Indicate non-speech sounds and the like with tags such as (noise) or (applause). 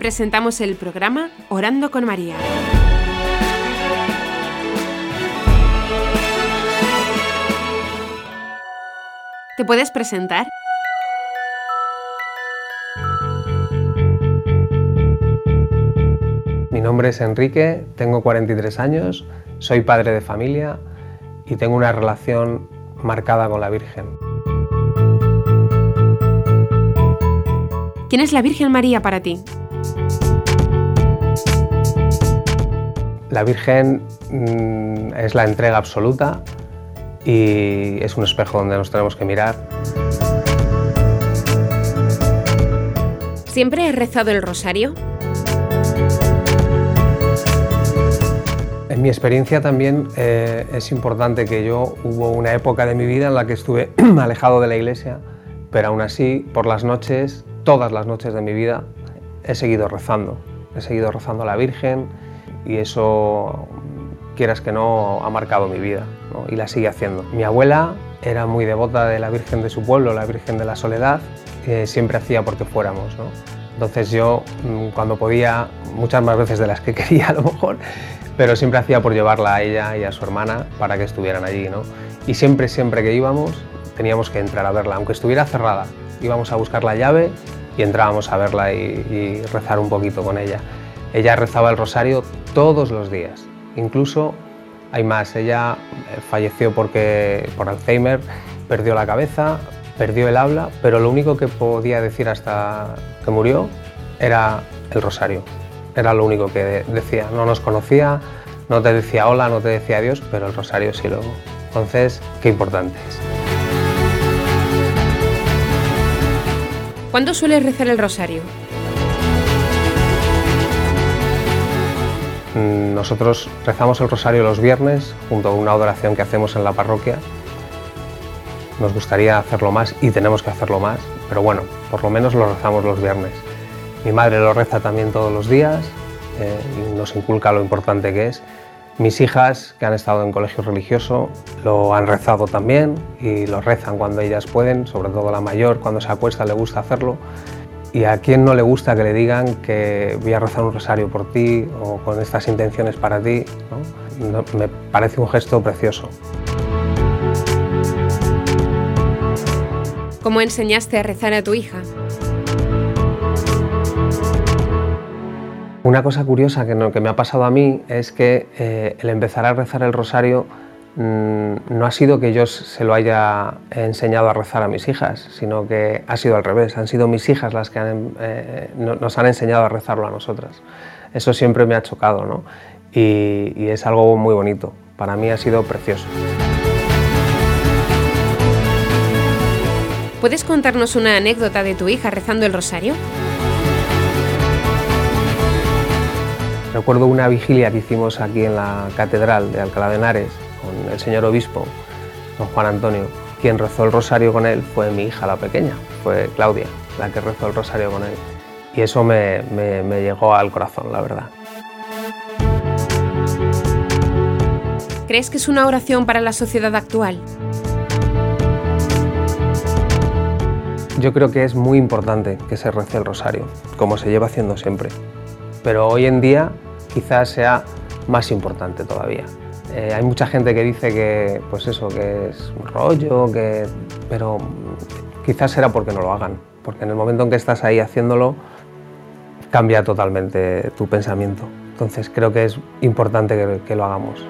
presentamos el programa Orando con María. ¿Te puedes presentar? Mi nombre es Enrique, tengo 43 años, soy padre de familia y tengo una relación marcada con la Virgen. ¿Quién es la Virgen María para ti? La Virgen mm, es la entrega absoluta y es un espejo donde nos tenemos que mirar. ¿Siempre has rezado el rosario? En mi experiencia también eh, es importante que yo hubo una época de mi vida en la que estuve (clears throat) alejado de la iglesia, pero aún así por las noches, todas las noches de mi vida, he seguido rezando. He seguido rezando a la Virgen y eso, quieras que no, ha marcado mi vida y la sigue haciendo. Mi abuela era muy devota de la Virgen de su pueblo, la Virgen de la Soledad, siempre hacía porque fuéramos. Entonces yo, mm, cuando podía, muchas más veces de las que (laughs) quería a lo mejor, pero siempre hacía por llevarla a ella y a su hermana para que estuvieran allí. ¿no? Y siempre, siempre que íbamos, teníamos que entrar a verla, aunque estuviera cerrada. Íbamos a buscar la llave y entrábamos a verla y, rezar un poquito con ella. Ella rezaba el rosario todos los días, incluso hay más, ella eh, falleció porque, por Alzheimer, perdió la cabeza, perdió el habla, pero lo único que podía decir hasta que murió era el rosario era lo único que decía. No nos conocía, no te decía hola, no te decía adiós, pero el rosario sí luego. Entonces, qué importante es. ¿Cuándo sueles rezar el rosario? Mm, nosotros rezamos el rosario los viernes junto a una adoración que hacemos en la parroquia. Nos gustaría hacerlo más y tenemos que hacerlo más, pero bueno, por lo menos lo rezamos los viernes. Mi madre lo reza también todos los días eh, y nos inculca lo importante que es. Mis hijas, que han estado en colegio religioso, lo han rezado también y lo rezan cuando ellas pueden, sobre todo la mayor, cuando se acuesta le gusta hacerlo. Y a quien no le gusta que le digan que voy a rezar un rosario por ti o con estas intenciones para ti, me parece un gesto precioso. ¿Cómo enseñaste a rezar a tu hija? Una cosa curiosa que, me ha pasado a mí es que eh, el empezar a rezar el rosario mm, no ha sido que yo se lo haya enseñado a rezar a mis hijas, sino que ha sido al revés, han sido mis hijas las que eh, nos han enseñado a rezarlo a nosotras. Eso siempre me ha chocado ¿no? y es algo muy bonito, para mí ha sido precioso. ¿Puedes contarnos una anécdota de tu hija rezando el rosario? Recuerdo una vigilia que hicimos aquí en la Catedral de Alcalá de Henares con el señor obispo, don Juan Antonio. Quien rezó el rosario con él fue mi hija, la pequeña, fue Claudia, la que rezó el rosario con él. Y eso me, me llegó al corazón, la verdad. ¿Crees que es una oración para la sociedad actual? Yo creo que es muy importante que se rece el rosario, como se lleva haciendo siempre pero hoy en día quizás sea más importante todavía. Eh, hay mucha gente que dice que, pues eso, que es un rollo, que... pero quizás será porque no lo hagan, porque en el momento en que estás ahí haciéndolo cambia totalmente tu pensamiento. Entonces creo que es importante que lo hagamos.